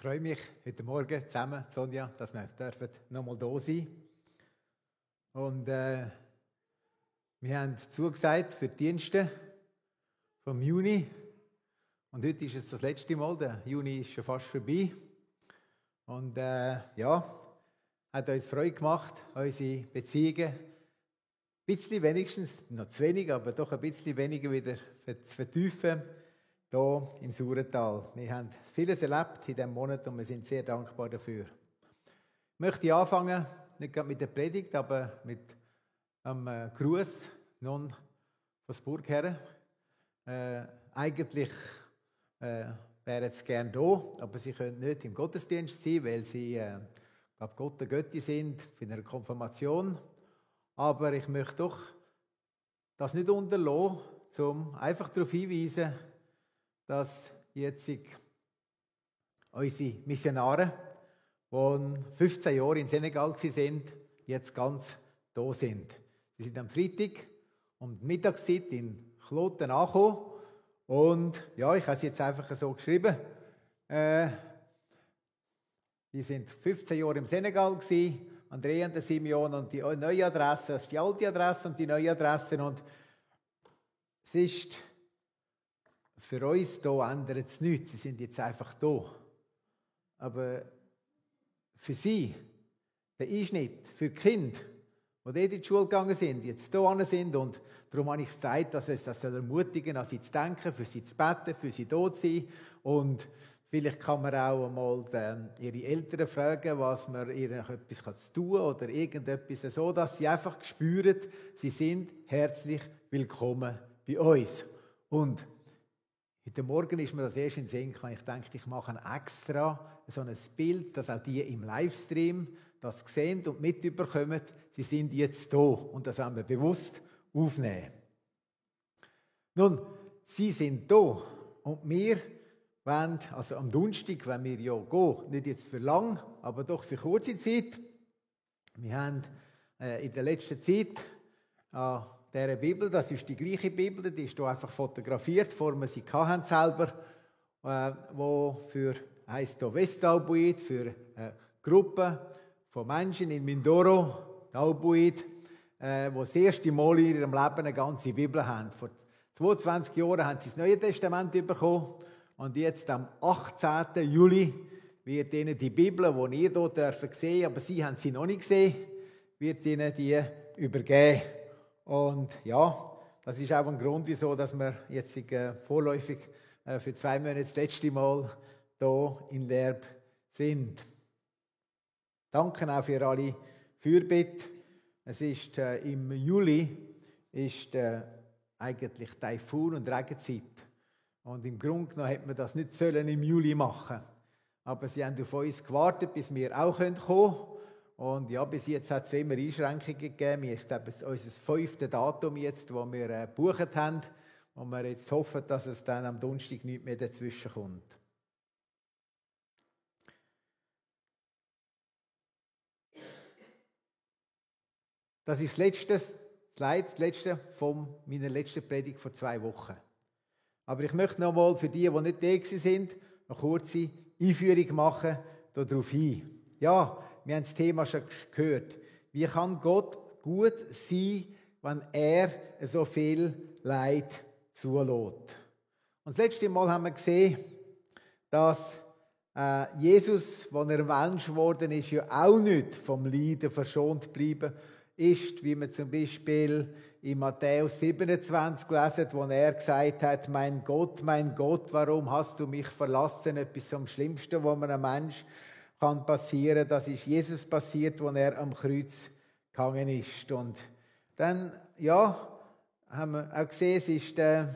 freue mich heute Morgen zusammen, Sonja, dass wir nochmal da sein Und äh, wir haben zugesagt für die Dienste vom Juni. Und heute ist es das letzte Mal. Der Juni ist schon fast vorbei. Und äh, ja, hat uns Freude gemacht, unsere Beziehungen ein bisschen wenigstens, noch zu wenig, aber doch ein bisschen weniger wieder zu vertiefen hier im Saurental. Wir haben vieles erlebt in diesem Monat und wir sind sehr dankbar dafür. Ich möchte anfangen, nicht gerade mit der Predigt, aber mit einem äh, Gruß von Burg her. Äh, eigentlich äh, wären sie gerne da, aber sie können nicht im Gottesdienst sein, weil sie äh, glaube Gott der Götti sind für eine Konfirmation. Aber ich möchte doch das nicht unterlassen, um einfach darauf hinzuweisen, dass jetzt unsere Missionare, die 15 Jahre in Senegal sind, jetzt ganz da sind. Sie sind am Freitag um die Mittagszeit in Kloten angekommen und ja, ich habe es jetzt einfach so geschrieben. Äh, die sind 15 Jahre im Senegal gewesen, Andrea und Simeon und die neue Adresse, das ist die alte Adresse und die neue Adresse und es ist für uns hier ändert es nichts. Sie sind jetzt einfach da. Aber für sie, der Einschnitt, für die Kinder, die in die Schule gegangen sind, jetzt hier sind und darum habe ich gesagt, dass es das ermutigen an sie zu denken, für sie zu beten, für sie da zu sein und Vielleicht kann man auch einmal den, ihre Eltern fragen, was man ihnen etwas tun kann oder irgendetwas, so dass sie einfach spüren, sie sind herzlich willkommen bei uns. Und Heute Morgen ist mir das erst in den Sinn gekommen. Ich denke, ich mache extra so ein Bild, dass auch die im Livestream das sehen und mitbekommen, sie sind jetzt da und das haben wir bewusst aufnehmen. Nun, sie sind da und wir wollen, also am Donnerstag, wenn wir ja gehen, nicht jetzt für lang, aber doch für kurze Zeit. Wir haben äh, in der letzten Zeit äh, dieser Bibel, das ist die gleiche Bibel, die ist hier einfach fotografiert, vor wir sie hatten selber, äh, wo für, heisst hier Westalbuid, für eine Gruppe von Menschen in Mindoro, Albuid, äh, wo das erste Mal in ihrem Leben eine ganze Bibel haben. Vor 22 Jahren haben sie das Neue Testament bekommen und jetzt am 18. Juli wird ihnen die Bibel, die ihr hier sehen dürft, aber sie haben sie noch nicht gesehen, wird ihnen die übergeben. Und ja, das ist auch ein Grund, wieso dass wir jetzt äh, vorläufig äh, für zwei Monate das letzte Mal hier in Lerb sind. Danke auch für alle Fürbitte. Es ist äh, im Juli ist äh, eigentlich Taifun und Regenzeit. Und im Grunde genommen hätte man das nicht sollen im Juli machen. Aber sie haben auf uns gewartet, bis wir auch kommen können. Und ja, bis jetzt hat es immer Einschränkungen gegeben. Ich glaube, es ist unser fünftes Datum jetzt, das wir äh, gebucht haben. Und wir jetzt hoffen, dass es dann am Donnerstag nicht mehr dazwischen kommt. Das ist das letzte Slide, das letzte von meiner letzten Predigt vor zwei Wochen. Aber ich möchte noch mal für die, die nicht da sind, eine kurze Einführung machen darauf hin. Ja, wir haben das Thema schon gehört. Wie kann Gott gut sein, wenn er so viel Leid zulässt? Und das letzte Mal haben wir gesehen, dass äh, Jesus, als er Mensch geworden ist, ja auch nicht vom Leiden verschont geblieben ist, wie man zum Beispiel in Matthäus 27 lesen, wo er gesagt hat, mein Gott, mein Gott, warum hast du mich verlassen? Etwas am Schlimmsten, wo man ein Mensch kann passieren. Das ist Jesus passiert, als er am Kreuz gegangen ist. Und dann, ja, haben wir auch gesehen, es ist der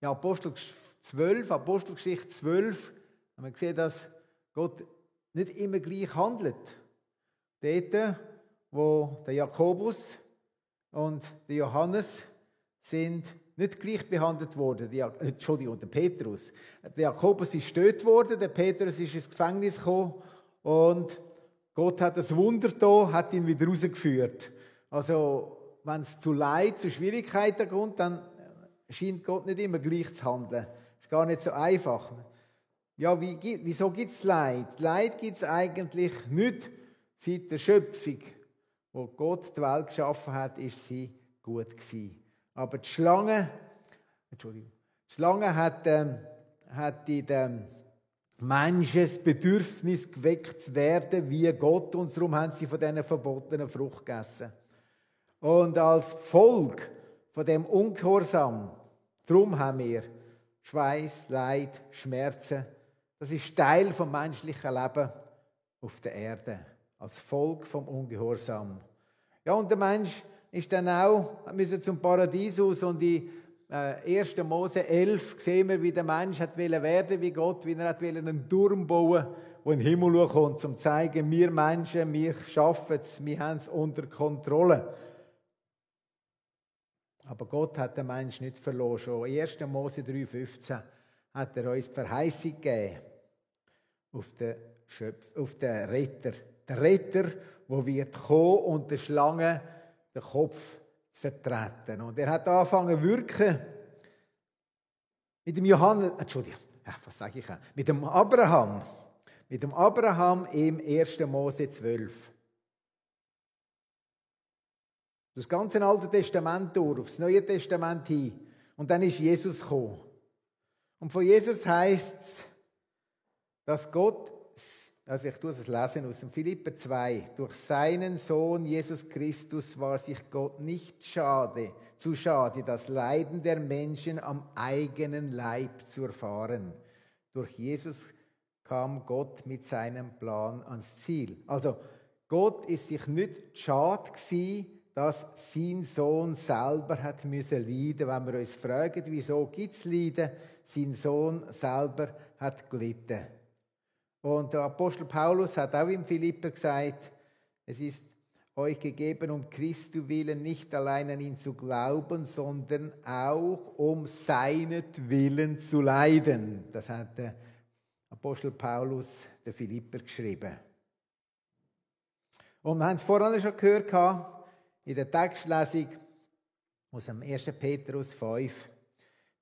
ja, Apostel 12, Apostelgeschichte 12, haben wir gesehen, dass Gott nicht immer gleich handelt. Dort, wo der Jakobus und der Johannes sind nicht gleich behandelt worden. Die, Entschuldigung, der Petrus. Der Jakobus ist getötet worden, der Petrus ist ins Gefängnis gekommen und Gott hat das Wunder da, hat ihn wieder rausgeführt. Also, wenn es zu Leid, zu Schwierigkeiten kommt, dann scheint Gott nicht immer gleich zu handeln. Ist gar nicht so einfach. ja, wie, wieso gibt es Leid? Leid gibt es eigentlich nicht seit der Schöpfung. Wo Gott die Welt geschaffen hat, ist sie gut gewesen. Aber die Schlange, Entschuldigung, die Schlange hat, ähm, hat in dem Menschen das Bedürfnis geweckt zu werden wie Gott und darum haben sie von diesen verbotenen Frucht gegessen. Und als Volk von dem Ungehorsam, darum haben wir Schweiß, Leid, Schmerzen, das ist Teil vom menschlichen Leben auf der Erde, als Volk vom Ungehorsam. Ja, und der Mensch ist dann auch, müssen zum Paradies aus und in äh, 1. Mose 11 sehen wir, wie der Mensch hat werden wie Gott, wie er hat einen Turm bauen, wo in den Himmel kommt, um zu zeigen, wir Menschen, wir schaffen es, wir haben es unter Kontrolle. Aber Gott hat den Mensch nicht verloren. Schon 1. Mose 3,15 hat er uns die Verheißung gegeben auf den, Schöpf, auf den Retter. Der Retter, der wird kommen und der Schlange den Kopf zertreten. Und er hat angefangen zu wirken mit dem Johannes, Entschuldigung, was sage ich? Mit dem Abraham. Mit dem Abraham im 1. Mose 12. Das ganze Alte Testament durch, aufs Neue Testament hin. Und dann ist Jesus gekommen. Und von Jesus heißt es, dass Gott, also ich tue es lesen aus dem Philipper 2, durch seinen Sohn Jesus Christus war sich Gott nicht schade, zu schade, das Leiden der Menschen am eigenen Leib zu erfahren. Durch Jesus kam Gott mit seinem Plan ans Ziel. Also Gott ist sich nicht schade gewesen, dass sein Sohn selber hat müssen leiden. Wenn wir uns fragen, wieso es Leiden, sein Sohn selber hat gelitten. Und der Apostel Paulus hat auch im Philipper gesagt, es ist euch gegeben, um Christus willen nicht allein an ihn zu glauben, sondern auch um seinetwillen zu leiden. Das hat der Apostel Paulus der Philipper geschrieben. Und wir haben es vorhin schon gehört in der Textlesung aus dem 1. Petrus 5.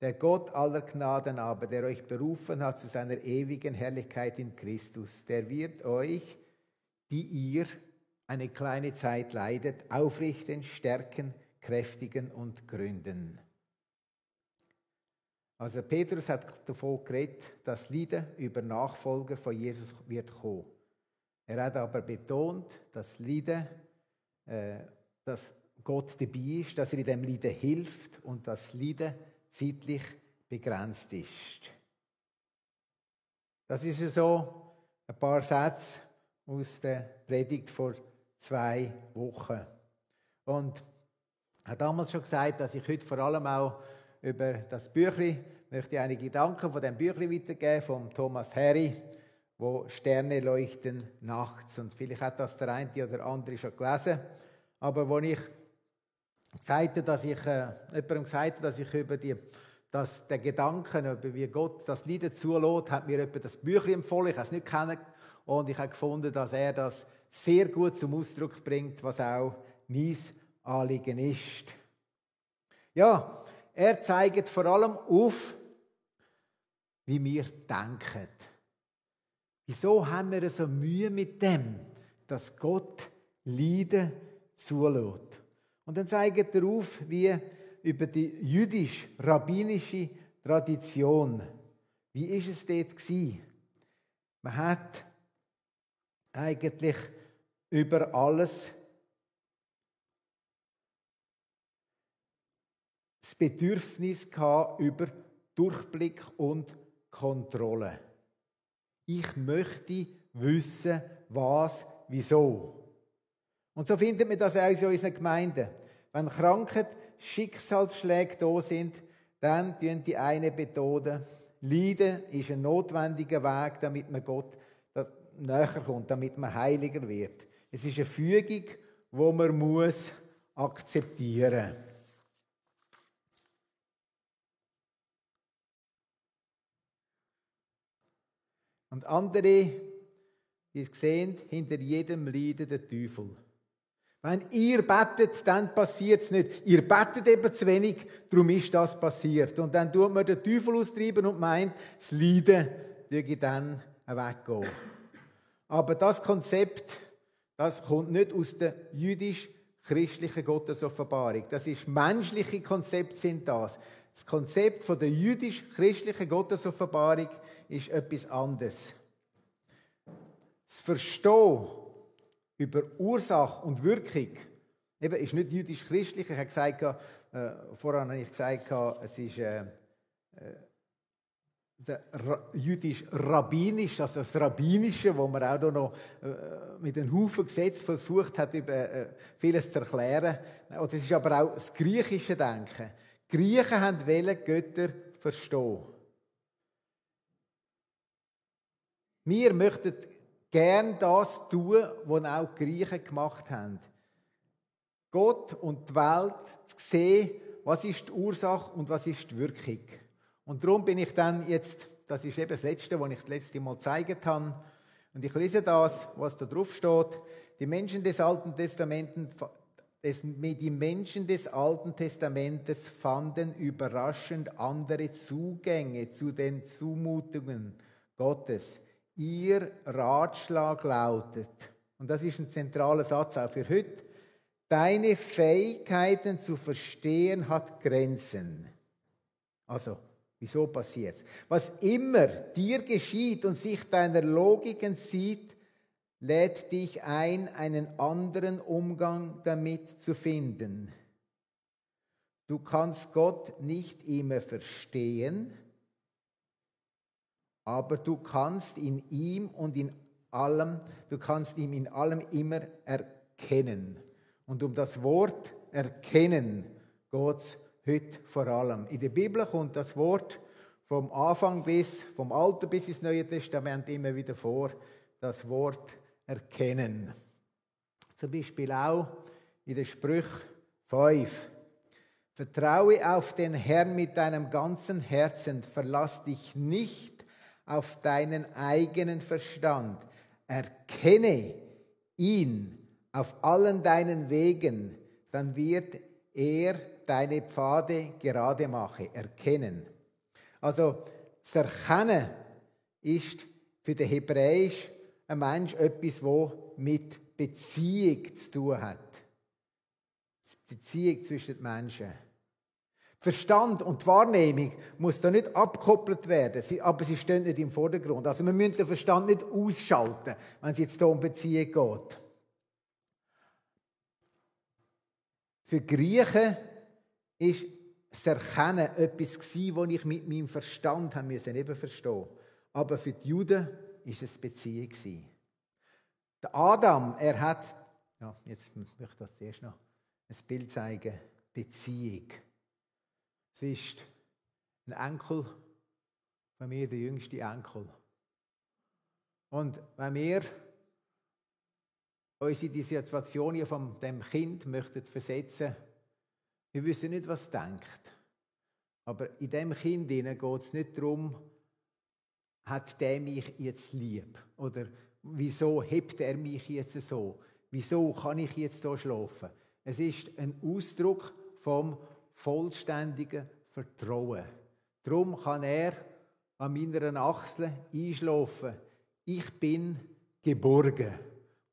Der Gott aller Gnaden aber, der euch berufen hat zu seiner ewigen Herrlichkeit in Christus, der wird euch, die ihr eine kleine Zeit leidet, aufrichten, stärken, kräftigen und gründen. Also Petrus hat davon geredet, dass Lieder über Nachfolger von Jesus wird kommen. Er hat aber betont, dass Lieder, äh, dass Gott dabei ist, dass er in dem Lieder hilft und dass Lieder zeitlich begrenzt ist. Das ist so ein paar Sätze aus der Predigt vor zwei Wochen. Und ich habe damals schon gesagt, dass ich heute vor allem auch über das Büchli möchte einige Gedanken von dem Büchli weitergeben von Thomas Harry, wo Sterne leuchten nachts. Und vielleicht hat das der eine oder andere schon gelesen. Aber wo ich gesagt, dass ich, äh, jemandem gesagt dass ich über die, dass der Gedanken, wie Gott das Lied zulässt, hat mir etwa das Büchlein empfohlen. Ich habe es nicht kennen und ich habe gefunden, dass er das sehr gut zum Ausdruck bringt, was auch mein Anliegen ist. Ja, er zeigt vor allem auf, wie wir denken. Wieso haben wir so Mühe mit dem, dass Gott Leiden zulässt? Und dann zeigt er auf, wie über die jüdisch-rabbinische Tradition, wie ist es dort gewesen? Man hat eigentlich über alles das Bedürfnis gehabt über Durchblick und Kontrolle. Ich möchte wissen, was, wieso. Und so findet man das auch in unseren Gemeinden. Wenn Krankheit, Schicksalsschläge da sind, dann tun die eine betonen, Leiden ist ein notwendiger Weg, damit man Gott näher kommt, damit man heiliger wird. Es ist eine Fügung, wo man muss akzeptieren. Und andere, die sehen, hinter jedem Leiden der Teufel. Wenn ihr bettet, dann passiert es nicht. Ihr bettet eben zu wenig, darum ist das passiert. Und dann tut man den Teufel austreiben und meint, das Leiden ich dann weggehen. Aber das Konzept, das kommt nicht aus der jüdisch-christlichen Gottesoffenbarung. Das ist menschliche Konzepte sind das. Das Konzept von der jüdisch-christlichen Gottesoffenbarung ist etwas anderes. Das Verstehen über Ursache und Wirkung eben, ist nicht jüdisch-christlich. Ich habe gesagt, äh, vorhin habe ich gesagt, es ist äh, äh, jüdisch-rabbinisch, also das Rabbinische, wo man auch noch äh, mit einem Haufen Gesetz versucht hat, über äh, vieles zu erklären. Und es ist aber auch das griechische Denken. Die Griechen haben wollen Götter verstehen. Wir möchten gern das tun, was auch die Griechen gemacht haben. Gott und die Welt zu sehen, was ist die Ursache und was ist die Wirkung. Und darum bin ich dann jetzt, das ist eben das Letzte, was ich das letzte Mal gezeigt habe, und ich lese das, was da drauf steht. Die Menschen des Alten Testamenten, die Menschen des Alten Testamentes fanden überraschend andere Zugänge zu den Zumutungen Gottes. Ihr Ratschlag lautet, und das ist ein zentraler Satz auch für heute, deine Fähigkeiten zu verstehen hat Grenzen. Also, wieso passiert es? Was immer dir geschieht und sich deiner Logik entzieht, lädt dich ein, einen anderen Umgang damit zu finden. Du kannst Gott nicht immer verstehen, aber du kannst in ihm und in allem, du kannst ihn in allem immer erkennen. Und um das Wort erkennen geht es heute vor allem. In der Bibel kommt das Wort vom Anfang bis, vom Alten bis ins Neue Testament immer wieder vor, das Wort erkennen. Zum Beispiel auch in der Sprüch 5. Vertraue auf den Herrn mit deinem ganzen Herzen, verlass dich nicht auf deinen eigenen Verstand. Erkenne ihn auf allen deinen Wegen, dann wird er deine Pfade gerade machen. Erkennen. Also das Erkennen ist für den Hebräisch ein Mensch etwas, wo mit Beziehung zu tun hat. Die Beziehung zwischen den Menschen. Verstand und Wahrnehmung muss da nicht abgekoppelt werden, aber sie stehen nicht im Vordergrund. Also wir müssen den Verstand nicht ausschalten, wenn es jetzt hier um Beziehung geht. Für Griechen ist das Erkennen etwas gewesen, was ich mit meinem Verstand haben müssen eben verstehen. Aber für die Juden ist es Beziehung gewesen. Der Adam, er hat, ja, jetzt möchte ich das zuerst noch ein Bild zeigen, Beziehung. Es ist ein Enkel von mir, der jüngste Enkel. Und wenn wir uns in die Situation von dem Kind möchten versetzen, wir wissen nicht, was es denkt. Aber in dem Kind geht es nicht darum, hat der mich jetzt lieb? Oder wieso hebt er mich jetzt so? Wieso kann ich jetzt so schlafen? Es ist ein Ausdruck vom vollständigen Vertrauen. Darum kann er an meiner Achsel einschlafen. Ich bin geborgen.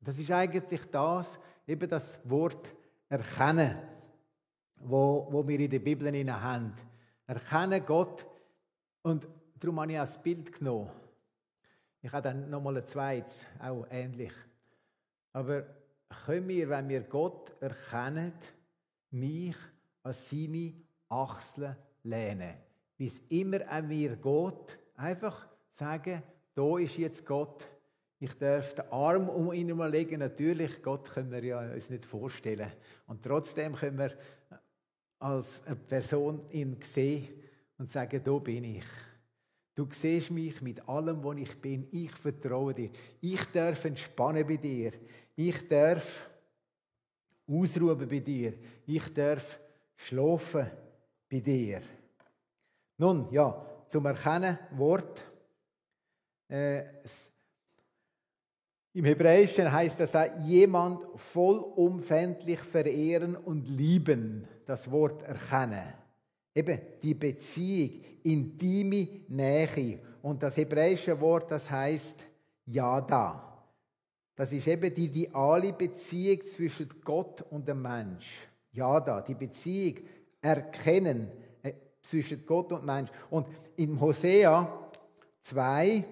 Das ist eigentlich das, eben das Wort erkennen, wo, wo wir in der Bibel haben. Erkennen Gott. Und darum habe ich auch das Bild genommen. Ich habe dann nochmal ein zweites, auch ähnlich. Aber können wir, wenn wir Gott erkennen, mich als seine Achseln lehnen. Wie es immer an mir geht, einfach sagen, da ist jetzt Gott. Ich darf den Arm um ihn legen. Natürlich, Gott können wir ja uns nicht vorstellen. Und trotzdem können wir als eine Person ihn sehen und sagen, da bin ich. Du siehst mich mit allem, was ich bin. Ich vertraue dir. Ich darf entspannen bei dir. Ich darf ausruhen bei dir. Ich darf schlafen bei dir. Nun, ja, zum Erkennen Wort. Äh, Im Hebräischen heißt das auch, jemand vollumfänglich verehren und lieben, das Wort erkennen. Eben die Beziehung, intime Nähe. Und das hebräische Wort, das heißt Yada. Das ist eben die ideale Beziehung zwischen Gott und dem Mensch. Yada, die Beziehung erkennen äh, zwischen Gott und Mensch. Und in Hosea 2,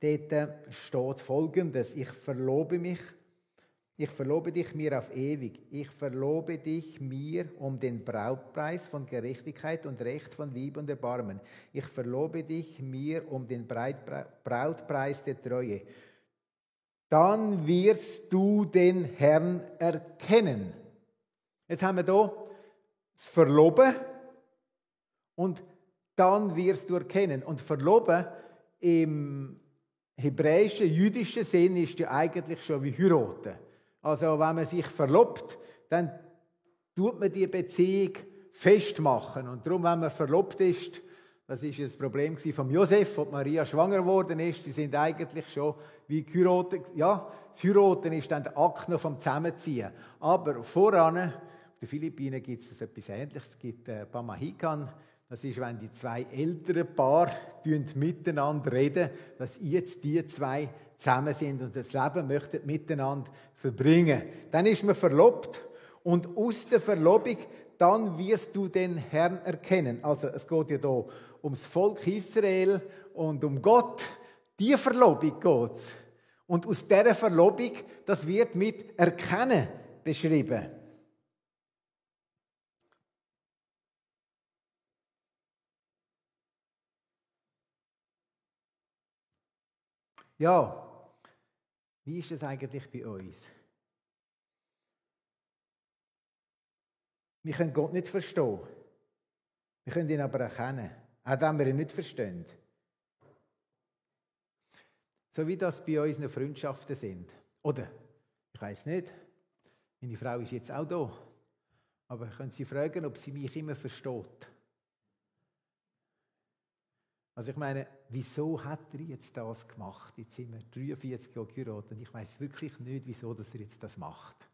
dort steht folgendes: Ich verlobe mich ich verlobe dich mir auf ewig. Ich verlobe dich mir um den Brautpreis von Gerechtigkeit und Recht von Liebe und Erbarmen. Ich verlobe dich mir um den Brautpreis der Treue. Dann wirst du den Herrn erkennen. Jetzt haben wir hier das Verloben und dann wirst du erkennen. Und Verloben im hebräischen, jüdischen Sinn ist ja eigentlich schon wie heiraten. Also wenn man sich verlobt, dann tut man die Beziehung festmachen. Und darum, wenn man verlobt ist, das ist das Problem von Josef, als Maria schwanger geworden ist. Sie sind eigentlich schon wie geheiratet. Ja, das Heiraten ist dann der Akt noch vom Zusammenziehen. Aber voran, den Philippinen gibt es etwas Ähnliches. Es gibt äh, Pamahikan. Das ist, wenn die zwei älteren Paar miteinander reden, dass jetzt die zwei zusammen sind und das Leben möchten miteinander verbringen. Dann ist man verlobt und aus der Verlobung dann wirst du den Herrn erkennen. Also es geht ja hier ums Volk Israel und um Gott. Die Verlobung geht's. Und aus dieser Verlobung, das wird mit Erkennen beschrieben. Ja, wie ist es eigentlich bei uns? Wir können Gott nicht verstehen. Wir können ihn aber erkennen, auch wenn wir ihn nicht verstehen. So wie das bei unseren Freundschaften sind. Oder, ich weiß nicht, meine Frau ist jetzt auch da. Aber können Sie fragen, ob sie mich immer versteht? Also ich meine, wieso hat er jetzt das gemacht? Jetzt sind wir 43 Jahre geheiratet und ich weiß wirklich nicht, wieso dass er jetzt das macht.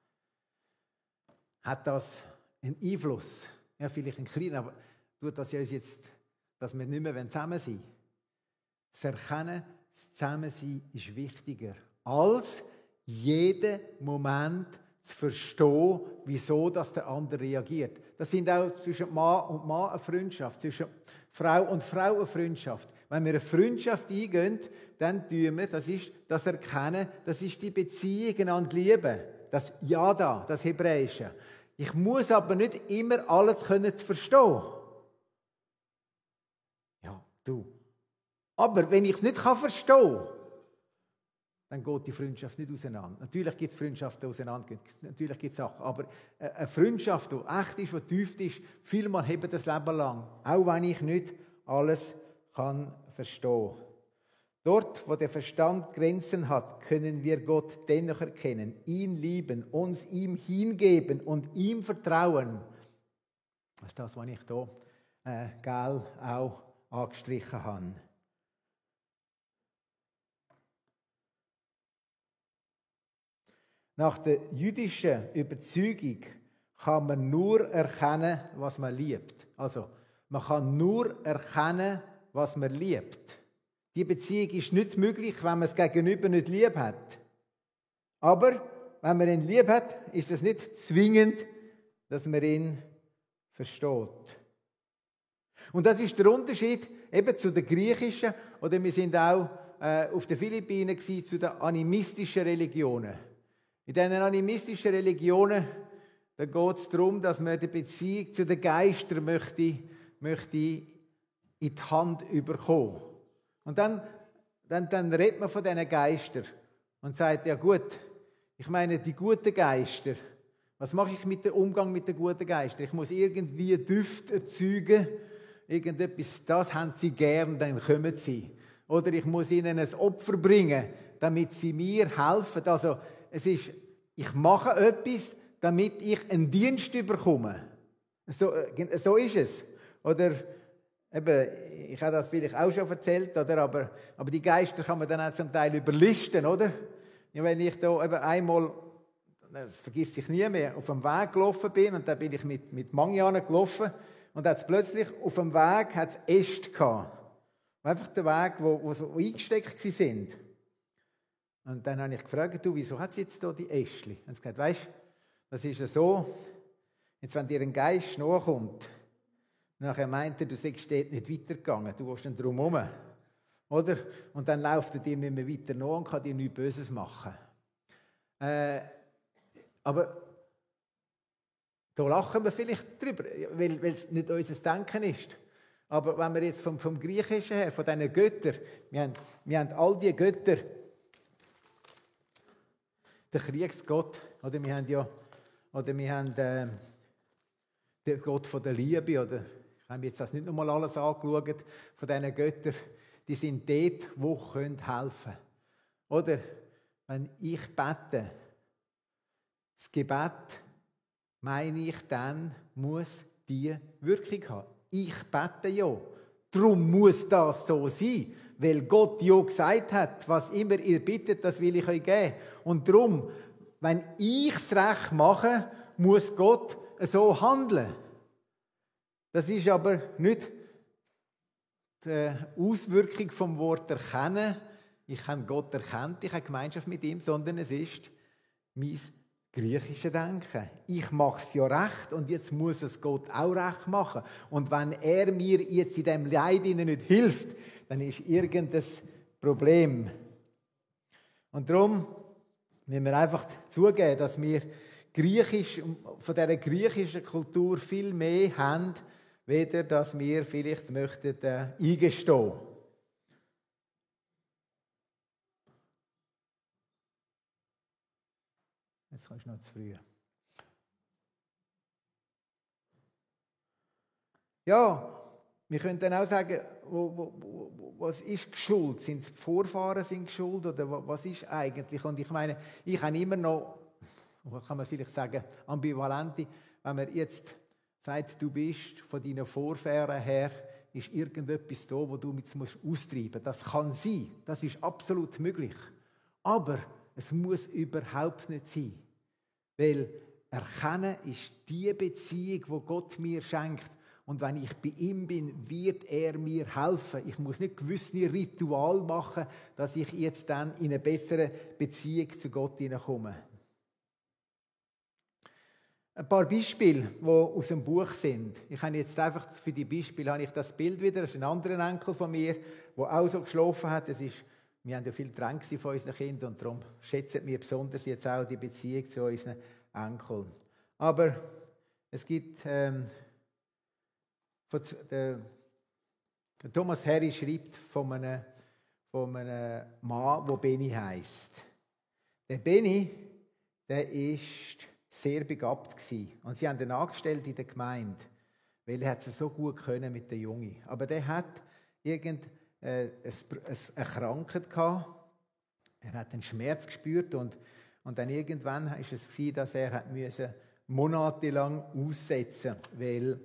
Hat das einen Einfluss? Ja, vielleicht einen kleinen, aber tut das ja jetzt, dass wir nicht mehr zusammen sein wollen. Das Erkennen, das Zusammensein ist wichtiger als jeden Moment zu verstehen, wieso dass der andere reagiert. Das sind auch zwischen Mann und Mann eine Freundschaft, zwischen Frau und Frau eine Freundschaft. Wenn wir eine Freundschaft eingehen, dann tun wir, das ist das Erkennen, das ist die Beziehung an die Liebe. Das Ja da, das Hebräische. Ich muss aber nicht immer alles können verstehen. Ja, du. Aber wenn ich es nicht verstehen dann geht die Freundschaft nicht auseinander. Natürlich gibt es Freundschaften, die auseinander Natürlich gibt es Sachen. Aber eine Freundschaft, die echt ist, die tief ist, vielmal hebt das Leben lang. Auch wenn ich nicht alles kann verstehen. Dort, wo der Verstand Grenzen hat, können wir Gott dennoch erkennen, ihn lieben, uns ihm hingeben und ihm vertrauen. Das ist das, was ich hier äh, gel auch angestrichen habe. Nach der jüdischen Überzeugung kann man nur erkennen, was man liebt. Also, man kann nur erkennen, was man liebt. Die Beziehung ist nicht möglich, wenn man es gegenüber nicht lieb hat. Aber wenn man ihn lieb hat, ist es nicht zwingend, dass man ihn versteht. Und das ist der Unterschied eben zu den griechischen, oder wir sind auch äh, auf den Philippinen gewesen, zu den animistischen Religionen. In diesen animistischen Religionen da geht es darum, dass man die Beziehung zu den Geistern möchte, möchte in die Hand überkommen. Und dann, dann, dann redet man von diesen Geistern und sagt, ja gut, ich meine, die guten Geister, was mache ich mit dem Umgang mit den guten Geistern? Ich muss irgendwie Düfte erzeugen, irgendetwas, das haben sie gern, dann kommen sie. Oder ich muss ihnen ein Opfer bringen, damit sie mir helfen. Also es ist, ich mache etwas, damit ich einen Dienst überkomme. So, äh, so ist es. Oder eben, ich habe das vielleicht auch schon erzählt, oder? Aber, aber die Geister kann man dann auch zum Teil überlisten, oder? Ja, wenn ich da eben einmal, das vergisst sich nie mehr, auf dem Weg gelaufen bin und da bin ich mit, mit Mangianen gelaufen und hat plötzlich auf dem Weg hat's Äste gehabt. Einfach der Weg, wo, wo so eingesteckt sind. Und dann habe ich gefragt, du, wieso hat sie jetzt hier die Äschli? Und sie gesagt, weißt, das ist ja so, jetzt wenn dir ein Geist nachkommt, nachher meint er, du sagst dort nicht weitergegangen, du gehst dann drum herum. Oder? Und dann läuft er dir nicht mehr weiter nach und kann dir nichts Böses machen. Äh, aber da lachen wir vielleicht drüber, weil, weil es nicht unser Denken ist. Aber wenn wir jetzt vom, vom Griechischen her, von diesen Göttern, wir haben, wir haben all diese Götter, der Kriegsgott, oder wir haben ja, oder wir haben äh, den Gott von der Liebe, oder ich habe jetzt das nicht nochmal alles angeschaut, von diesen Göttern, die sind dort, wo können helfen. Oder wenn ich bete, das Gebet, meine ich, dann muss die Wirkung haben. Ich bete ja. Darum muss das so sein, weil Gott ja gesagt hat, was immer ihr bittet, das will ich euch geben. Und darum, wenn ich es recht mache, muss Gott so handeln. Das ist aber nicht die Auswirkung vom Wort erkennen. Ich habe Gott erkannt, ich habe Gemeinschaft mit ihm, sondern es ist mein griechische Denken. Ich mache es ja recht und jetzt muss es Gott auch recht machen. Und wenn er mir jetzt in dem Leid nicht hilft, dann ist irgendein Problem. Und darum müssen wir einfach zugeben, dass wir Griechisch, von dieser griechischen Kultur viel mehr haben, weder dass wir vielleicht möchten äh, eingestehen. Jetzt kannst du noch zu früh. Ja, wir können dann auch sagen, wo, wo, wo, was ist Schuld? Sind es die Vorfahren sind Schuld oder was ist eigentlich? Und ich meine, ich habe immer noch, kann man vielleicht sagen, ambivalente, wenn man jetzt sagt, du bist von deinen Vorfahren her, ist irgendetwas da, wo du mit austreiben musst. Das kann sein, das ist absolut möglich. Aber es muss überhaupt nicht sein. Weil Erkennen ist die Beziehung, wo Gott mir schenkt. Und wenn ich bei ihm bin, wird er mir helfen. Ich muss nicht gewisse Ritual machen, dass ich jetzt dann in eine bessere Beziehung zu Gott hineinkomme. Ein paar Beispiele, die aus dem Buch sind. Ich habe jetzt einfach für die Beispiele habe ich das Bild wieder. Das ist ein anderer Enkel von mir, der auch so geschlafen hat. Das ist wir haben ja viel Drang von unseren Kindern und darum schätzen wir besonders jetzt auch die Beziehung zu unseren Enkeln. Aber es gibt, ähm, der, Thomas Harry schreibt von einem, von einem Mann, der Benny heißt. Der Benny, der ist sehr begabt gewesen. und sie haben ihn angestellt in der Gemeinde, weil er es so gut können mit der Junge. Aber der hat irgend äh, eine Krankheit gehabt. Er hat einen Schmerz gespürt und, und dann irgendwann ist es gewesen, dass er hat monatelang aussetzen, weil,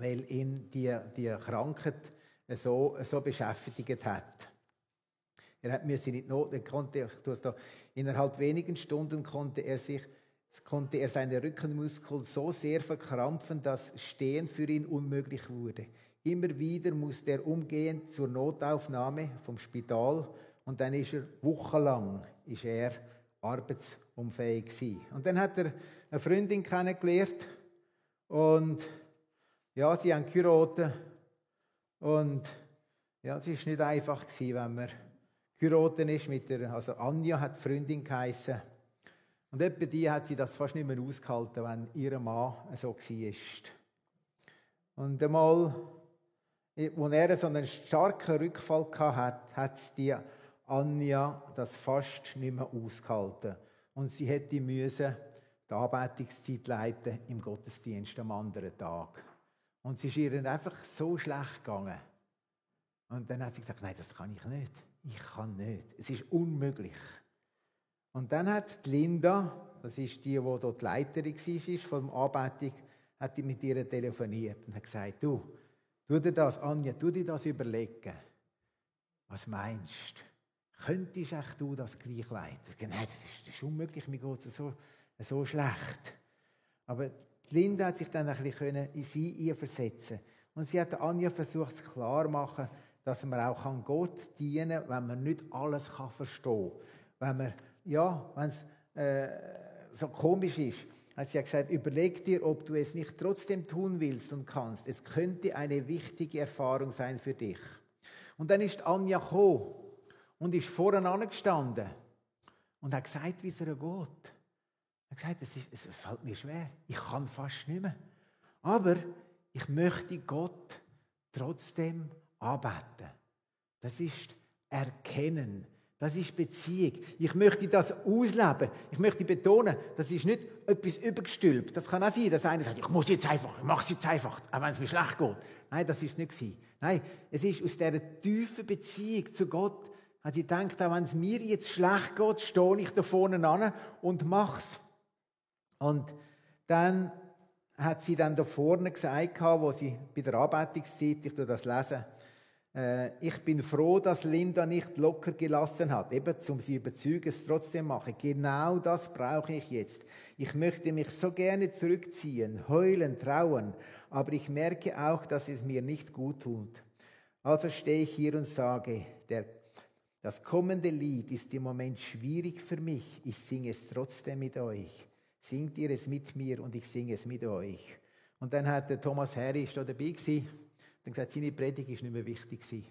weil ihn die, die Krankheit so, so beschäftigt hat. Er hat müssen nicht not, er konnte, ich tue es da, innerhalb wenigen Stunden konnte er sich konnte er seine Rückenmuskeln so sehr verkrampfen, dass Stehen für ihn unmöglich wurde. Immer wieder musste er umgehen zur Notaufnahme vom Spital und dann ist er wochenlang ist er arbeitsunfähig gewesen. Und dann hat er eine Freundin kennengelernt und ja, sie haben geheiratet und ja, es ist nicht einfach gewesen, wenn man geheiratet ist mit der, also Anja hat die Freundin geheißen. Und etwa die hat sie das fast nicht mehr ausgehalten, wenn ihr Mann so war. Und einmal als er so einen starken Rückfall hatte, hat die Anja das fast nicht mehr ausgehalten. Und sie hätte die Anbetungszeit leiten im Gottesdienst am anderen Tag. Und es ist ihr einfach so schlecht gegangen. Und dann hat sie gesagt, nein, das kann ich nicht. Ich kann nicht. Es ist unmöglich. Und dann hat Linda, das ist die, die dort die Leiterin war vom Anbetung, hat mit ihr telefoniert und hat gesagt, du, Tu dir das, Anja, tu dir das überlegen. Was meinst du? Könntest echt du das gleich leiten? Nein, das ist, das ist unmöglich, mir geht es so, so schlecht. Aber Linda hat sich dann ein bisschen in sie versetzen Und sie hat Anja versucht, es klar machen, dass man auch an Gott dienen kann, wenn man nicht alles kann verstehen kann. Wenn man, ja, wenn es äh, so komisch ist, hat sie ja gesagt, überleg dir, ob du es nicht trotzdem tun willst und kannst. Es könnte eine wichtige Erfahrung sein für dich. Und dann ist Anja gekommen und ist vorne gestanden und hat gesagt, wie es ihr geht. Er hat gesagt, es, ist, es, es fällt mir schwer. Ich kann fast nicht mehr. Aber ich möchte Gott trotzdem arbeiten. Das ist Erkennen. Das ist Beziehung. Ich möchte das ausleben. Ich möchte betonen, das ist nicht etwas übergestülpt. Das kann auch sein, dass einer sagt, ich muss jetzt einfach, ich mache es jetzt einfach, auch wenn es mir schlecht geht. Nein, das ist nicht gewesen. Nein, es ist aus dieser tiefen Beziehung zu Gott, hat sie gedacht, auch wenn es mir jetzt schlecht geht, stehe ich da vorne an und mach's. Und dann hat sie dann da vorne gesagt, wo sie bei der Arbeitungszeit, ich das lesen, äh, ich bin froh, dass Linda nicht locker gelassen hat, eben zum sie überzeugen, es trotzdem mache. Genau das brauche ich jetzt. Ich möchte mich so gerne zurückziehen, heulen, trauen, aber ich merke auch, dass es mir nicht gut tut. Also stehe ich hier und sage, der, das kommende Lied ist im Moment schwierig für mich. Ich singe es trotzdem mit euch. Singt ihr es mit mir und ich singe es mit euch. Und dann hat der Thomas Harry ist da dabei gewesen dann gesagt, seine Predigt ist nicht mehr wichtig gewesen,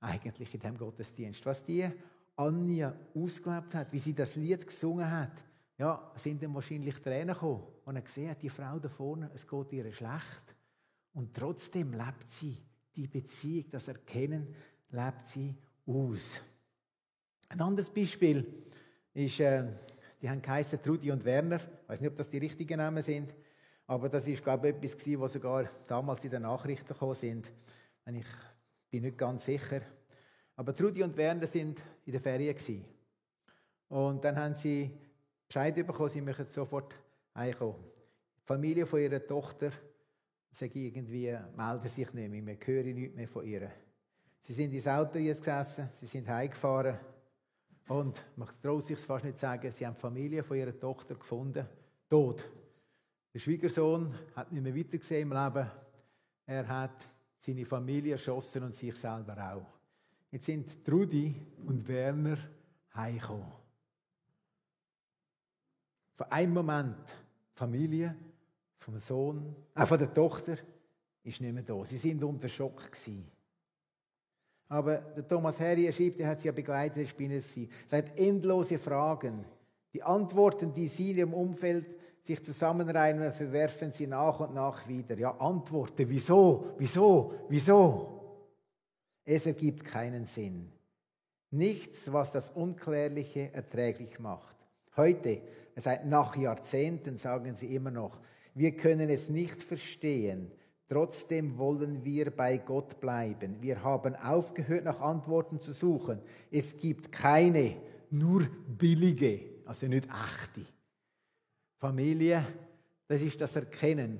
eigentlich in diesem Gottesdienst. Was die Anja ausgelebt hat, wie sie das Lied gesungen hat, ja, sind dann wahrscheinlich Tränen gekommen. Und er gesehen hat, die Frau da vorne, es geht ihr schlecht. Und trotzdem lebt sie die Beziehung, das Erkennen, lebt sie aus. Ein anderes Beispiel ist, äh, die haben geheißen Trudi und Werner. Ich weiß nicht, ob das die richtigen Namen sind. Aber das ist, glaube ich, etwas gewesen, was sogar damals in den Nachrichten gekommen sind. Ich bin nicht ganz sicher. Aber Trudi und Werner sind in der Ferien. Und dann haben sie Bescheid bekommen, sie möchten sofort heimkommen. Die Familie von ihrer Tochter sagt irgendwie, melden sich nicht mehr, wir hören nichts mehr von ihr. Sie sind ins Auto gesessen, sie sind heimgefahren und man traut sich fast nicht sagen, sie haben die Familie von ihrer Tochter gefunden, tot. Der Schwiegersohn hat nicht mehr weitergesehen im Leben. Er hat seine Familie erschossen und sich selber auch. Jetzt sind Trudi und Werner heimgekommen. Von einem Moment, Familie vom Sohn, auch von der Tochter, ist nicht mehr da. Sie sind unter Schock gewesen. Aber der Thomas Harry, er schreibt, er hat sie ja begleitet, ich bin es sie. Seit endlose Fragen. Die Antworten, die sie in ihrem Umfeld sich zusammenreimen, verwerfen sie nach und nach wieder. Ja, Antworten. Wieso? Wieso? Wieso? Es ergibt keinen Sinn. Nichts, was das Unklärliche erträglich macht. Heute, seit nach Jahrzehnten, sagen sie immer noch, wir können es nicht verstehen. Trotzdem wollen wir bei Gott bleiben. Wir haben aufgehört, nach Antworten zu suchen. Es gibt keine, nur billige, also nicht echte. Familie, das ist das Erkennen.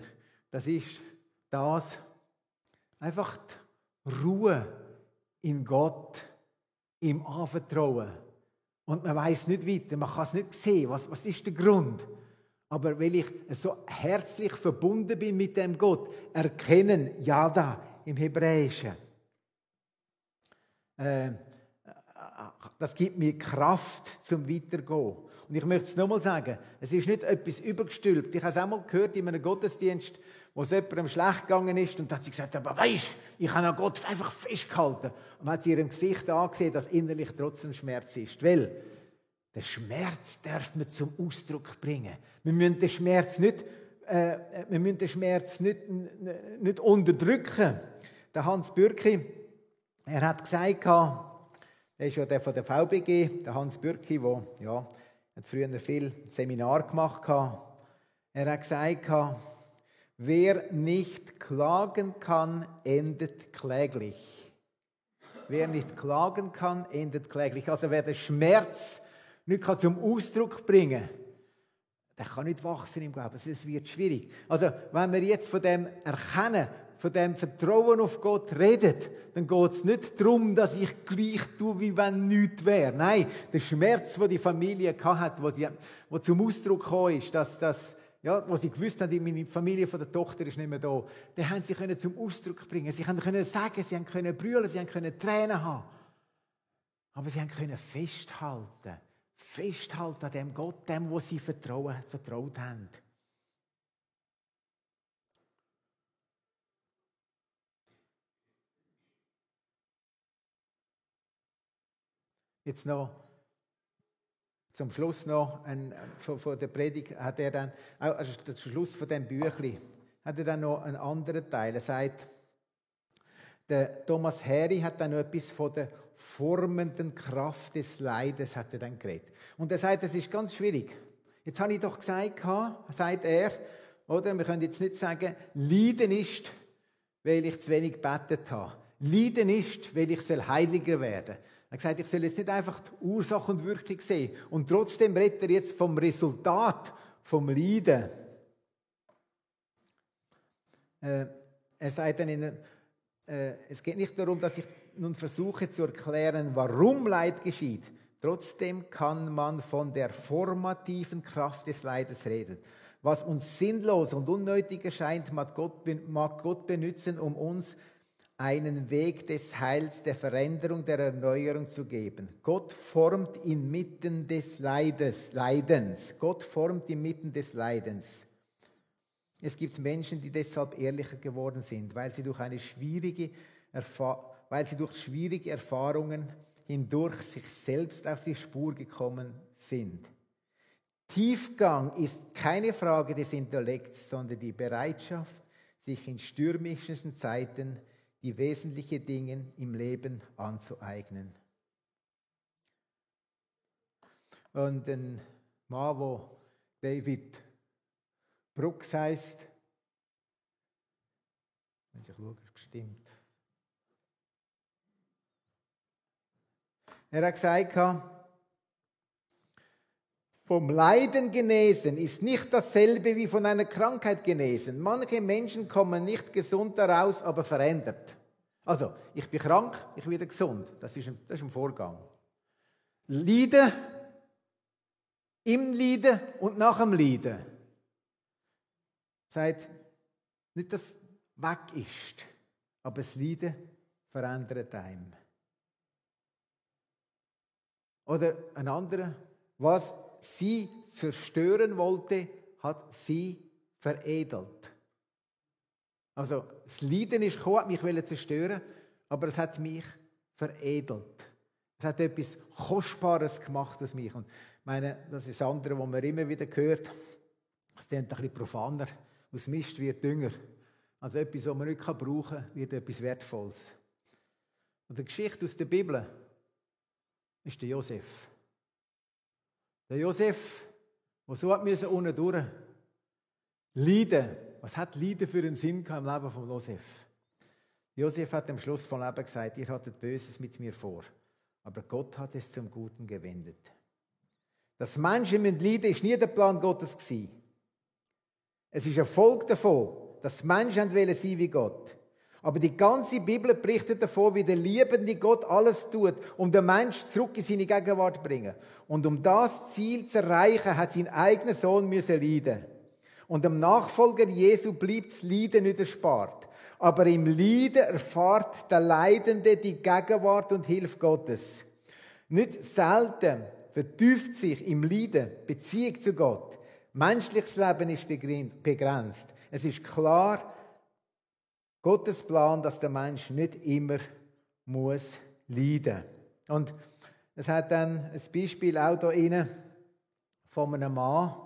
Das ist das, einfach die Ruhe in Gott, im Anvertrauen. Und man weiß nicht weiter, man kann es nicht sehen, was, was ist der Grund. Aber weil ich so herzlich verbunden bin mit dem Gott, erkennen, ja da, im Hebräischen. Äh, das gibt mir Kraft zum Weitergehen. Und ich möchte es nochmal sagen, es ist nicht etwas übergestülpt. Ich habe es auch mal gehört in einem Gottesdienst, wo es jemandem schlecht gegangen ist und hat sie gesagt, aber weisst, ich habe an Gott einfach festgehalten. Und hat sie ihrem Gesicht angesehen, dass innerlich trotzdem Schmerz ist. Weil der Schmerz darf man zum Ausdruck bringen. Wir müssen den Schmerz nicht, äh, wir müssen den Schmerz nicht, nicht unterdrücken. Der Hans Bürki, er hat gesagt, er ist ja der von der VBG, der Hans Bürki, der ja, hat früher viel Seminar gemacht. Er hat gesagt, wer nicht klagen kann, endet kläglich. Wer nicht klagen kann, endet kläglich. Also wer den Schmerz nicht zum Ausdruck bringen kann, der kann nicht wachsen im Glauben. Es wird schwierig. Also wenn wir jetzt von dem erkennen, von dem Vertrauen auf Gott redet, dann geht es nicht darum, dass ich gleich tue, wie wenn nichts wäre. Nein, der Schmerz, den die Familie hatte, wo, sie, wo zum Ausdruck kam, ist, dass, dass ja, wo sie gewusst haben, meine Familie von der Tochter ist nicht mehr da, dann haben sie können zum Ausdruck bringen. Sie können sagen, sie können brüllen, sie können Tränen haben. Aber sie können festhalten, festhalten an dem Gott, dem, wo sie vertraut, vertraut haben. Jetzt noch zum Schluss noch ein, von, von, der Predigt hat er dann, also zum Schluss von dem Büchli, hat er dann noch einen anderen Teil. Er sagt, der Thomas Harry hat dann noch etwas von der formenden Kraft des Leides hat er dann geredet. Und er sagt, das ist ganz schwierig. Jetzt habe ich doch gesagt, sagt er, oder wir können jetzt nicht sagen, Leiden ist, weil ich zu wenig gebetet habe. Leiden ist, weil ich heiliger werden soll. Er hat gesagt, ich soll jetzt nicht einfach die Ursache und Wirkung sehen. Und trotzdem redet er jetzt vom Resultat, vom Leiden. Äh, er sagt dann, in, äh, es geht nicht darum, dass ich nun versuche zu erklären, warum Leid geschieht. Trotzdem kann man von der formativen Kraft des Leides reden. Was uns sinnlos und unnötig erscheint, mag Gott, mag Gott benutzen, um uns einen Weg des Heils, der Veränderung, der Erneuerung zu geben. Gott formt inmitten des Leides, Leidens. Gott formt inmitten des Leidens. Es gibt Menschen, die deshalb ehrlicher geworden sind, weil sie durch eine schwierige weil sie durch schwierige Erfahrungen hindurch sich selbst auf die Spur gekommen sind. Tiefgang ist keine Frage des Intellekts, sondern die Bereitschaft, sich in stürmischen Zeiten die wesentlichen Dinge im Leben anzueignen. Und ein Mann, wo David Brooks heißt, wenn ich schaue, ist bestimmt. Er hat gesagt, vom Leiden genesen ist nicht dasselbe wie von einer Krankheit genesen. Manche Menschen kommen nicht gesund daraus, aber verändert. Also, ich bin krank, ich werde gesund. Das ist ein, das ist ein Vorgang. Leiden, im Leiden und nach dem Leiden. Sagt, nicht, dass es weg ist, aber das Leiden verändert einem. Oder ein anderer, was sie zerstören wollte, hat sie veredelt. Also das Leiden ist gekommen, hat mich zerstören, aber es hat mich veredelt. Es hat etwas Kostbares gemacht aus mich. Und ich meine, das ist das andere, was man immer wieder hört. Es klingt ein bisschen profaner. Aus Mist wird Dünger. Also etwas, was man nicht brauchen kann, wird etwas Wertvolles. Und die Geschichte aus der Bibel ist der Josef. Der Josef, der so hat müssen unten durch leiden. Was hat Leiden für einen Sinn im Leben von Josef? Josef hat am Schluss vom Leben gesagt, ihr hattet Böses mit mir vor, aber Gott hat es zum Guten gewendet. Das Menschen mit Leiden ist nie der Plan Gottes gewesen. Es ist ein Folge davon, dass Menschen wollen sein wie Gott. Aber die ganze Bibel berichtet davon, wie der liebende Gott alles tut, um den Menschen zurück in seine Gegenwart zu bringen. Und um das Ziel zu erreichen, hat sein eigener Sohn müssen leiden. Und dem Nachfolger Jesu blieb das Leiden nicht erspart. Aber im Leiden erfahrt der Leidende die Gegenwart und Hilfe Gottes. Nicht selten vertieft sich im Leiden Beziehung zu Gott. Menschliches Leben ist begrenzt. Es ist klar, Gottes Plan, dass der Mensch nicht immer muss leiden. Und es hat dann ein Beispiel auch hier inne von einem Mann,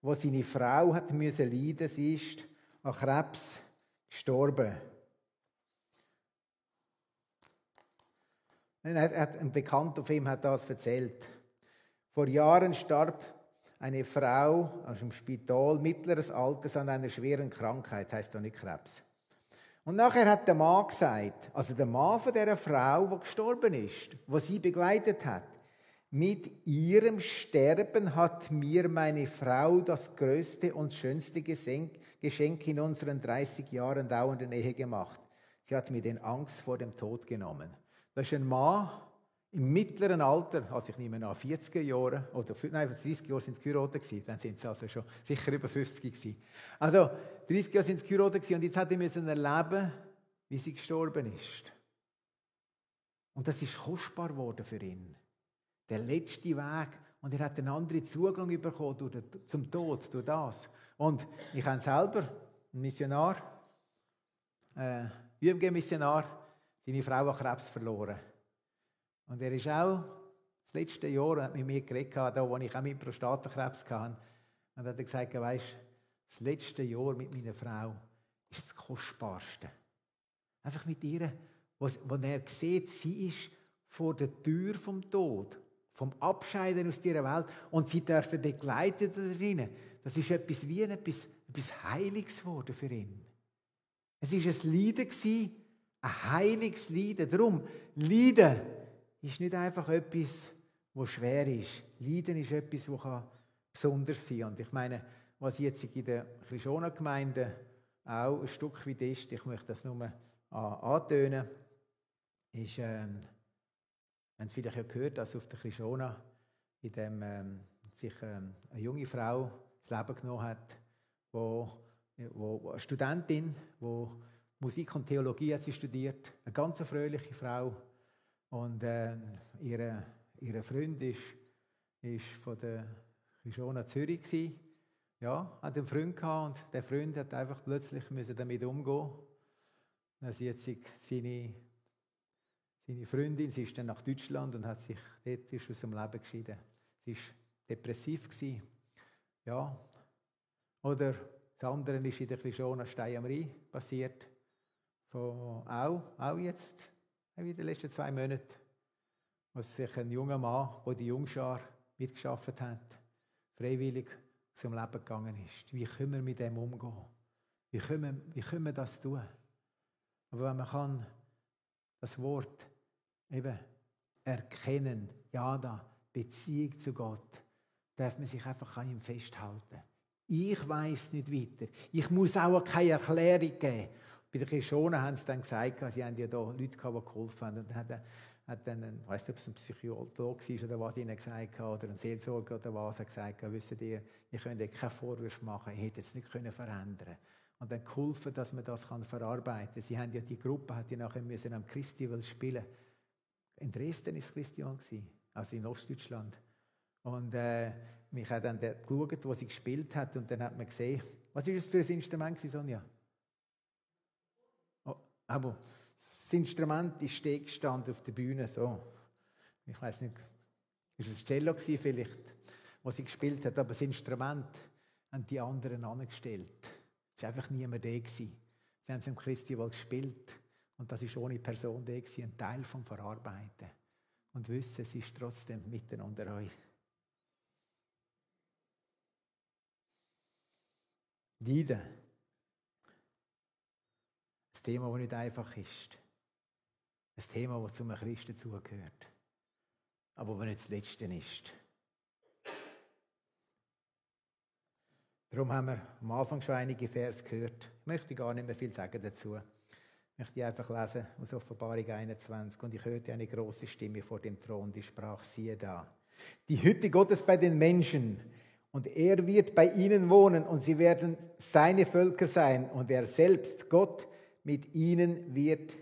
wo seine Frau hat müssen leiden. Sie ist an Krebs gestorben. Ein Bekannter von ihm hat das erzählt. Vor Jahren starb eine Frau aus dem Spital mittleres Alters an einer schweren Krankheit, heißt doch nicht Krebs. Und nachher hat der Mann gesagt, also der Mann von der Frau, die gestorben ist, wo sie begleitet hat, mit ihrem Sterben hat mir meine Frau das größte und schönste Geschenk in unseren 30 Jahren dauernden Ehe gemacht. Sie hat mir den Angst vor dem Tod genommen. Das ist ein Mann im mittleren Alter, also ich nehme an 40er Jahren, oder nein, 30 Jahre sind sie geheiratet gewesen, dann sind sie also schon sicher über 50 gewesen. Also 30 Jahre sind sie geheiratet gewesen und jetzt hat müssen erleben, wie sie gestorben ist. Und das ist kostbar geworden für ihn. Der letzte Weg. Und er hat einen anderen Zugang bekommen durch den, zum Tod, durch das. Und ich habe selber, ein Missionar, äh, UMG-Missionar, seine Frau an Krebs verloren. Und er ist auch das letzte Jahr mit mir geredet, da, wo ich auch mit Prostatakrebs hatte. Und er hat gesagt, weißt, das letzte Jahr mit meiner Frau ist das Kostbarste. Einfach mit ihr, wo, wo er sieht, sie ist vor der Tür vom Tod, vom Abscheiden aus dieser Welt und sie dürfen begleiten darin. Das ist etwas wie etwas, etwas Heiliges geworden für ihn. Es ist ein Leiden ein heiliges Leiden. Darum, Leiden ist nicht einfach etwas, was schwer ist. Leiden ist etwas, das besonders sein kann. Und ich meine, was jetzt in der Krishona-Gemeinde auch ein Stück weit ist, ich möchte das nur antönen, ist, ähm, man vielleicht ja gehört, dass auf der Krishona in dem, ähm, sich ähm, eine junge Frau das Leben genommen hat, wo, wo eine Studentin, die Musik und Theologie hat sie studiert, eine ganz fröhliche Frau, und äh, ihre, ihre Freund ist, ist von der Kishona Zürich gewesen. Ja, hat einen Freund gehabt und der Freund hat einfach plötzlich müssen damit umgehen. Also jetzt seine, seine Freundin, sie ist dann nach Deutschland und hat sich dort ist aus dem Leben geschieden. Sie ist depressiv gewesen. Ja. Oder das andere ist in der Klishona Stein am Rhein passiert. Von, auch, auch jetzt in den letzten zwei Monaten, was sich ein junger Mann, der die Jungschar mitgeschafft hat, freiwillig zum Leben gegangen ist. Wie können wir mit dem umgehen? Wie können, wir, wie können wir das tun? Aber wenn man kann das Wort eben erkennen, ja da, Beziehung zu Gott, darf man sich einfach an ihm festhalten. Ich weiß nicht weiter. Ich muss auch keine Erklärung geben. Bei den Kischonen haben sie dann gesagt, sie haben ja da Leute gehabt, die geholfen haben. Und dann hat, dann, ein, ich weiß nicht, ob es ein Psychologe war oder was, ihnen gesagt hat, oder ein Seelsorger oder was, hat gesagt, wisst ihr, ihr könnt euch keine Vorwürfe machen, ihr hättet es nicht können verändern Und dann geholfen, dass man das kann verarbeiten kann. Sie haben ja, die Gruppe hat ja nachher müssen am Christiwell spielen. In Dresden war es Christian, also in Ostdeutschland. Und äh, mich hat dann geschaut, wo sie gespielt hat, und dann hat man gesehen, was ist das für ein Instrument, Sonja? Aber das Instrument ist stehen gestanden auf der Bühne so. Ich weiß nicht, ist es Cello gewesen vielleicht, was sie gespielt hat, aber das Instrument haben die anderen angestellt. Es war einfach niemand da. Sie haben es im Christiwald gespielt und das ist ohne Person da ein Teil vom Verarbeiten. Und wissen, es ist trotzdem mitten unter uns. Leiden Thema, das nicht einfach ist. Ein Thema, das zum Christen zugehört. Aber das nicht das Letzte ist. Darum haben wir am Anfang schon einige Vers gehört. Ich möchte gar nicht mehr viel sagen dazu. Ich möchte einfach lesen aus Offenbarung 21. Und ich hörte eine große Stimme vor dem Thron, die sprach, siehe da. Die Hütte Gottes bei den Menschen. Und er wird bei ihnen wohnen und sie werden seine Völker sein. Und er selbst, Gott, mit ihnen wird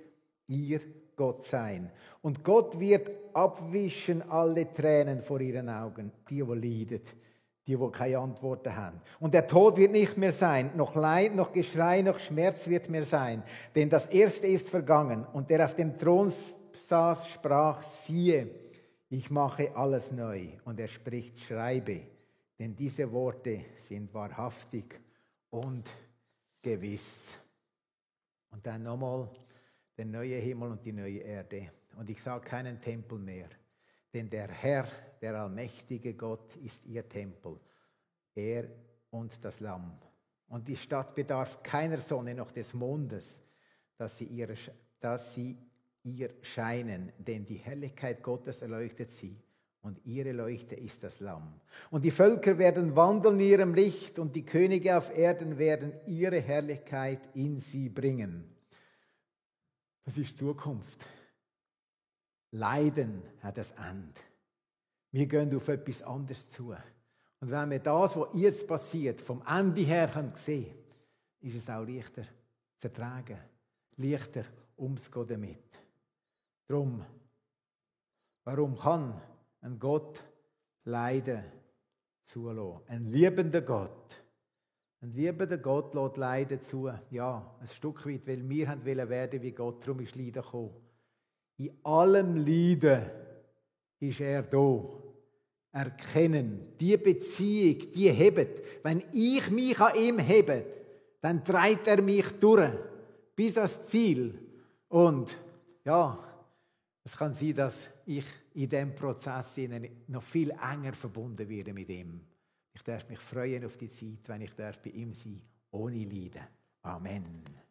ihr Gott sein. Und Gott wird abwischen alle Tränen vor ihren Augen, die, wo leidet, die, wo keine Antworten haben. Und der Tod wird nicht mehr sein, noch Leid, noch Geschrei, noch Schmerz wird mehr sein, denn das Erste ist vergangen. Und der auf dem Thron saß, sprach, siehe, ich mache alles neu. Und er spricht, schreibe, denn diese Worte sind wahrhaftig und gewiss. Und dann nochmal der neue Himmel und die neue Erde. Und ich sage keinen Tempel mehr, denn der Herr, der allmächtige Gott, ist ihr Tempel, er und das Lamm. Und die Stadt bedarf keiner Sonne noch des Mondes, dass sie, ihre, dass sie ihr scheinen, denn die Helligkeit Gottes erleuchtet sie und ihre Leuchte ist das Lamm. Und die Völker werden wandeln in ihrem Licht und die Könige auf Erden werden ihre Herrlichkeit in sie bringen. Das ist Zukunft. Leiden hat ein Ende. Wir gehen auf etwas anderes zu. Und wenn wir das, was jetzt passiert, vom Ende her sehen können, ist es auch leichter zu ertragen, leichter umzugehen damit. Darum, warum kann ein Gott Leiden zulassen? Ein liebender Gott. Ein liebender Gott lässt Leiden zu. Ja, ein Stück weit, weil wir haben werden wie Gott, darum ist Leiden gekommen. In allem Leiden ist er da. Erkennen, die Beziehung, die hebt. Wenn ich mich an ihm hebe, dann treibt er mich durch bis ans Ziel. Und ja, es kann sein, dass ich in diesem Prozess noch viel enger verbunden werde mit ihm. Ich darf mich freuen auf die Zeit, wenn ich bei ihm sein darf, ohne Leiden. Amen.